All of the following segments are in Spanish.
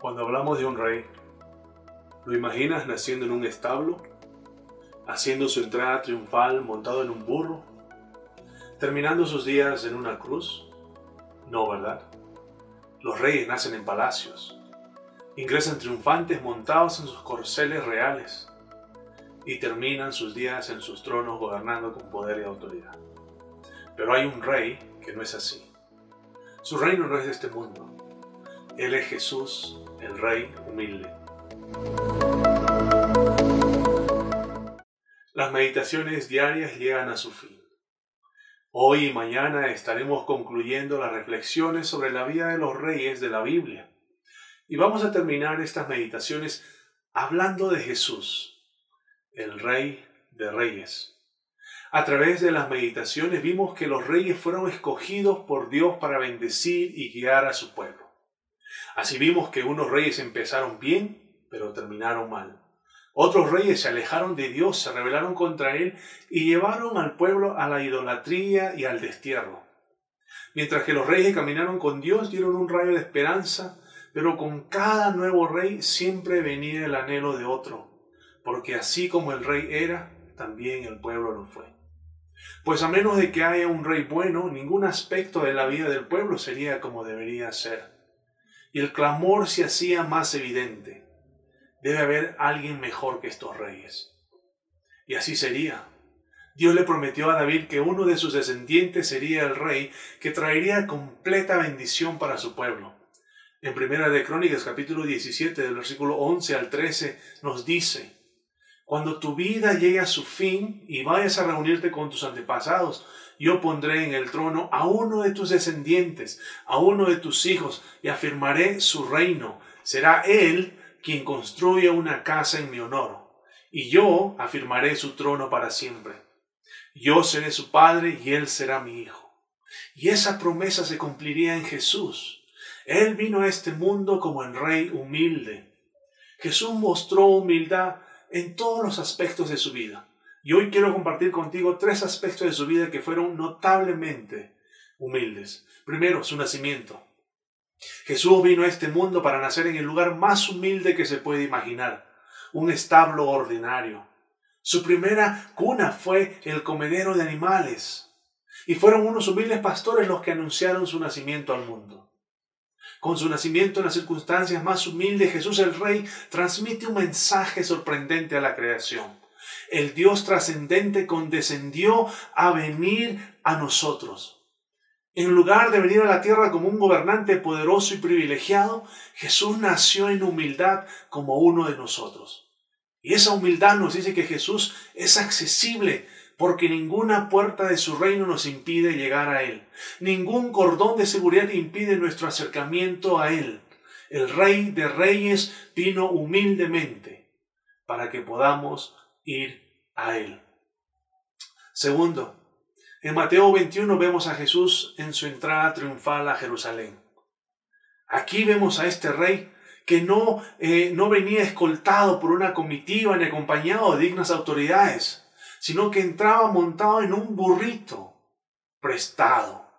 Cuando hablamos de un rey, ¿lo imaginas naciendo en un establo? ¿Haciendo su entrada triunfal montado en un burro? ¿Terminando sus días en una cruz? No, ¿verdad? Los reyes nacen en palacios, ingresan triunfantes montados en sus corceles reales y terminan sus días en sus tronos gobernando con poder y autoridad. Pero hay un rey que no es así. Su reino no es de este mundo. Él es Jesús, el Rey humilde. Las meditaciones diarias llegan a su fin. Hoy y mañana estaremos concluyendo las reflexiones sobre la vida de los reyes de la Biblia. Y vamos a terminar estas meditaciones hablando de Jesús, el Rey de Reyes. A través de las meditaciones vimos que los reyes fueron escogidos por Dios para bendecir y guiar a su pueblo. Así vimos que unos reyes empezaron bien, pero terminaron mal. Otros reyes se alejaron de Dios, se rebelaron contra Él y llevaron al pueblo a la idolatría y al destierro. Mientras que los reyes caminaron con Dios, dieron un rayo de esperanza, pero con cada nuevo rey siempre venía el anhelo de otro, porque así como el rey era, también el pueblo lo fue. Pues a menos de que haya un rey bueno, ningún aspecto de la vida del pueblo sería como debería ser. Y el clamor se hacía más evidente debe haber alguien mejor que estos reyes. Y así sería. Dios le prometió a David que uno de sus descendientes sería el rey que traería completa bendición para su pueblo. En Primera de Crónicas capítulo 17 del versículo 11 al 13 nos dice, Cuando tu vida llegue a su fin y vayas a reunirte con tus antepasados, yo pondré en el trono a uno de tus descendientes, a uno de tus hijos, y afirmaré su reino. Será él quien construye una casa en mi honor, y yo afirmaré su trono para siempre. Yo seré su padre y él será mi hijo. Y esa promesa se cumpliría en Jesús. Él vino a este mundo como el rey humilde. Jesús mostró humildad en todos los aspectos de su vida. Y hoy quiero compartir contigo tres aspectos de su vida que fueron notablemente humildes. Primero, su nacimiento. Jesús vino a este mundo para nacer en el lugar más humilde que se puede imaginar, un establo ordinario. Su primera cuna fue el comedero de animales, y fueron unos humildes pastores los que anunciaron su nacimiento al mundo. Con su nacimiento en las circunstancias más humildes, Jesús el Rey transmite un mensaje sorprendente a la creación. El Dios trascendente condescendió a venir a nosotros en lugar de venir a la tierra como un gobernante poderoso y privilegiado, Jesús nació en humildad como uno de nosotros. Y esa humildad nos dice que Jesús es accesible porque ninguna puerta de su reino nos impide llegar a Él. Ningún cordón de seguridad impide nuestro acercamiento a Él. El Rey de Reyes vino humildemente para que podamos ir a Él. Segundo, en Mateo 21 vemos a Jesús en su entrada triunfal a Jerusalén. Aquí vemos a este rey que no, eh, no venía escoltado por una comitiva ni acompañado de dignas autoridades, sino que entraba montado en un burrito prestado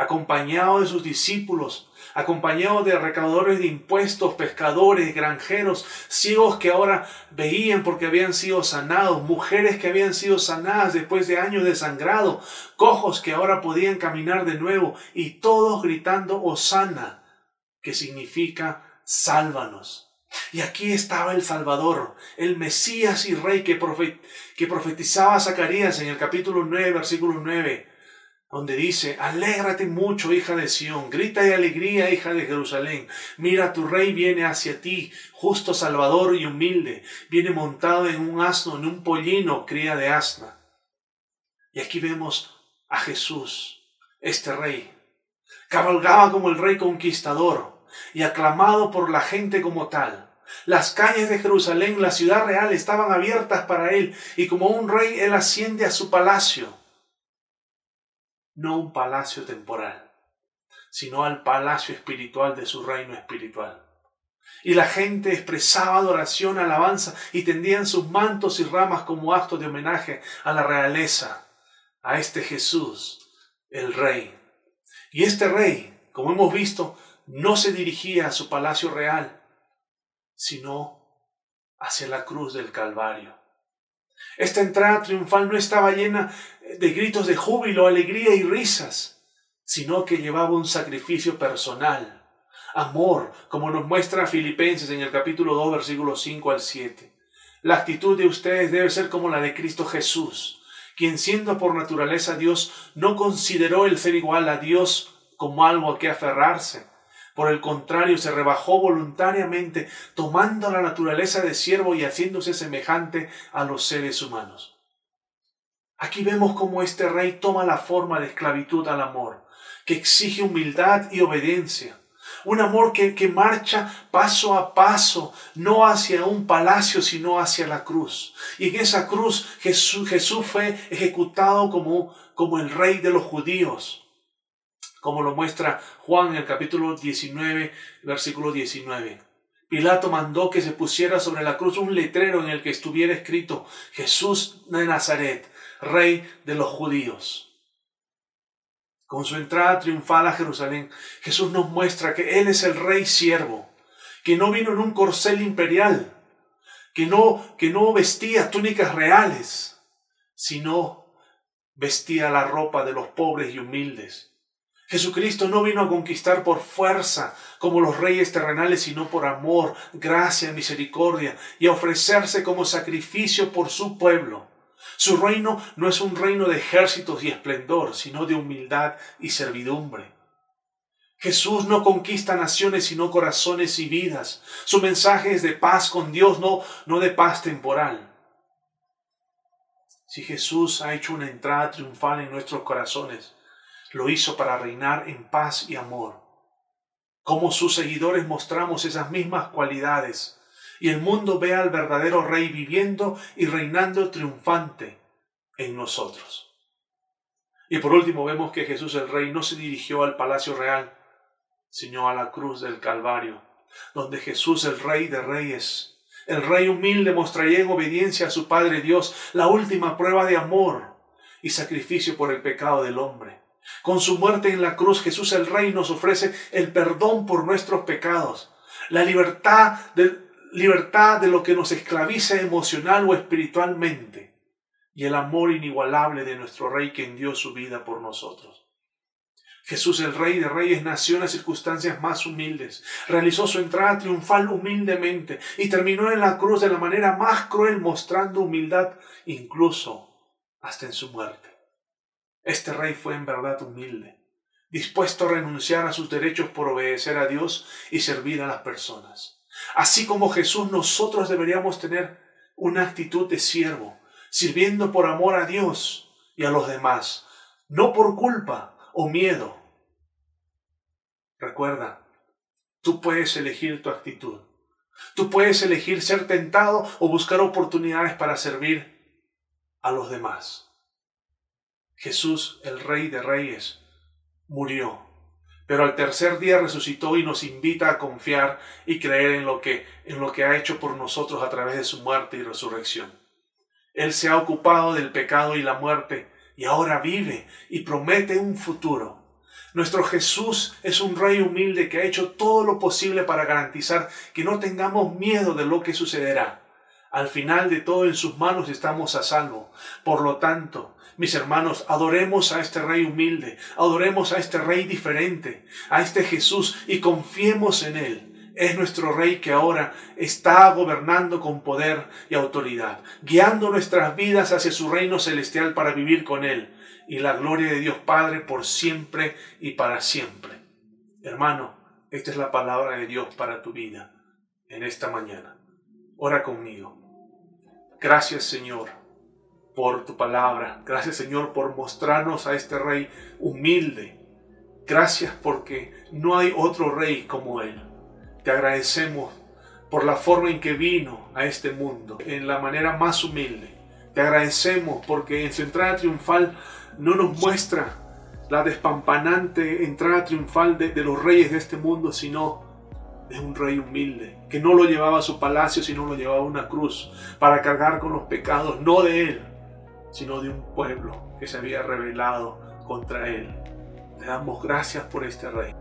acompañado de sus discípulos, acompañado de recaudadores de impuestos, pescadores, granjeros, ciegos que ahora veían porque habían sido sanados, mujeres que habían sido sanadas después de años de sangrado, cojos que ahora podían caminar de nuevo y todos gritando Osana, que significa sálvanos. Y aquí estaba el Salvador, el Mesías y Rey que, profetizaba Zacarías en el capítulo 9, versículo 9 donde dice, alégrate mucho, hija de Sión, grita de alegría, hija de Jerusalén, mira, tu rey viene hacia ti, justo Salvador y humilde, viene montado en un asno, en un pollino, cría de asna. Y aquí vemos a Jesús, este rey, cabalgaba como el rey conquistador y aclamado por la gente como tal. Las calles de Jerusalén, la ciudad real, estaban abiertas para él, y como un rey él asciende a su palacio no un palacio temporal, sino al palacio espiritual de su reino espiritual. Y la gente expresaba adoración, alabanza y tendían sus mantos y ramas como acto de homenaje a la realeza, a este Jesús, el Rey. Y este Rey, como hemos visto, no se dirigía a su palacio real, sino hacia la cruz del Calvario. Esta entrada triunfal no estaba llena de gritos de júbilo, alegría y risas, sino que llevaba un sacrificio personal, amor, como nos muestra Filipenses en el capítulo 2, versículos 5 al 7. La actitud de ustedes debe ser como la de Cristo Jesús, quien siendo por naturaleza Dios, no consideró el ser igual a Dios como algo a que aferrarse. Por el contrario, se rebajó voluntariamente, tomando la naturaleza de siervo y haciéndose semejante a los seres humanos. Aquí vemos cómo este rey toma la forma de esclavitud al amor, que exige humildad y obediencia. Un amor que, que, marcha paso a paso, no hacia un palacio, sino hacia la cruz. Y en esa cruz Jesús, Jesús fue ejecutado como, como el rey de los judíos como lo muestra Juan en el capítulo 19, versículo 19. Pilato mandó que se pusiera sobre la cruz un letrero en el que estuviera escrito Jesús de Nazaret, rey de los judíos. Con su entrada triunfal a Jerusalén, Jesús nos muestra que Él es el rey siervo, que no vino en un corcel imperial, que no, que no vestía túnicas reales, sino vestía la ropa de los pobres y humildes Jesucristo no vino a conquistar por fuerza como los reyes terrenales, sino por amor, gracia, misericordia y a ofrecerse como sacrificio por su pueblo. Su reino no es un reino de ejércitos y esplendor, sino de humildad y servidumbre. Jesús no conquista naciones, sino corazones y vidas. Su mensaje es de paz con Dios, no, no de paz temporal. Si Jesús ha hecho una entrada triunfal en nuestros corazones, lo hizo para reinar en paz y amor. Como sus seguidores mostramos esas mismas cualidades y el mundo ve al verdadero rey viviendo y reinando triunfante en nosotros. Y por último vemos que Jesús el rey no se dirigió al palacio real, sino a la cruz del Calvario, donde Jesús el rey de reyes, el rey humilde mostraría en obediencia a su Padre Dios la última prueba de amor y sacrificio por el pecado del hombre. Con su muerte en la cruz, Jesús el Rey nos ofrece el perdón por nuestros pecados, la libertad de, libertad de lo que nos esclaviza emocional o espiritualmente, y el amor inigualable de nuestro Rey quien dio su vida por nosotros. Jesús el Rey de Reyes nació en las circunstancias más humildes, realizó su entrada triunfal humildemente y terminó en la cruz de la manera más cruel mostrando humildad incluso hasta en su muerte. Este rey fue en verdad humilde, dispuesto a renunciar a sus derechos por obedecer a Dios y servir a las personas. Así como Jesús, nosotros deberíamos tener una actitud de siervo, sirviendo por amor a Dios y a los demás, no por culpa o miedo. Recuerda, tú puedes elegir tu actitud. Tú puedes elegir ser tentado o buscar oportunidades para servir a los demás. Jesús, el Rey de Reyes, murió, pero al tercer día resucitó y nos invita a confiar y creer en lo que en lo que ha hecho por nosotros a través de su muerte y resurrección. Él se ha ocupado del pecado y la muerte y ahora vive y promete un futuro. Nuestro Jesús es un rey humilde que ha hecho todo lo posible para garantizar que no tengamos miedo de lo que sucederá. Al final de todo en sus manos estamos a salvo. Por lo tanto, mis hermanos, adoremos a este Rey humilde, adoremos a este Rey diferente, a este Jesús y confiemos en Él. Es nuestro Rey que ahora está gobernando con poder y autoridad, guiando nuestras vidas hacia su reino celestial para vivir con Él y la gloria de Dios Padre por siempre y para siempre. Hermano, esta es la palabra de Dios para tu vida en esta mañana. Ora conmigo. Gracias Señor por tu palabra. Gracias Señor por mostrarnos a este rey humilde. Gracias porque no hay otro rey como Él. Te agradecemos por la forma en que vino a este mundo, en la manera más humilde. Te agradecemos porque en su entrada triunfal no nos muestra la despampanante entrada triunfal de, de los reyes de este mundo, sino de un rey humilde, que no lo llevaba a su palacio, sino lo llevaba a una cruz para cargar con los pecados, no de él, sino de un pueblo que se había rebelado contra él. Te damos gracias por este rey.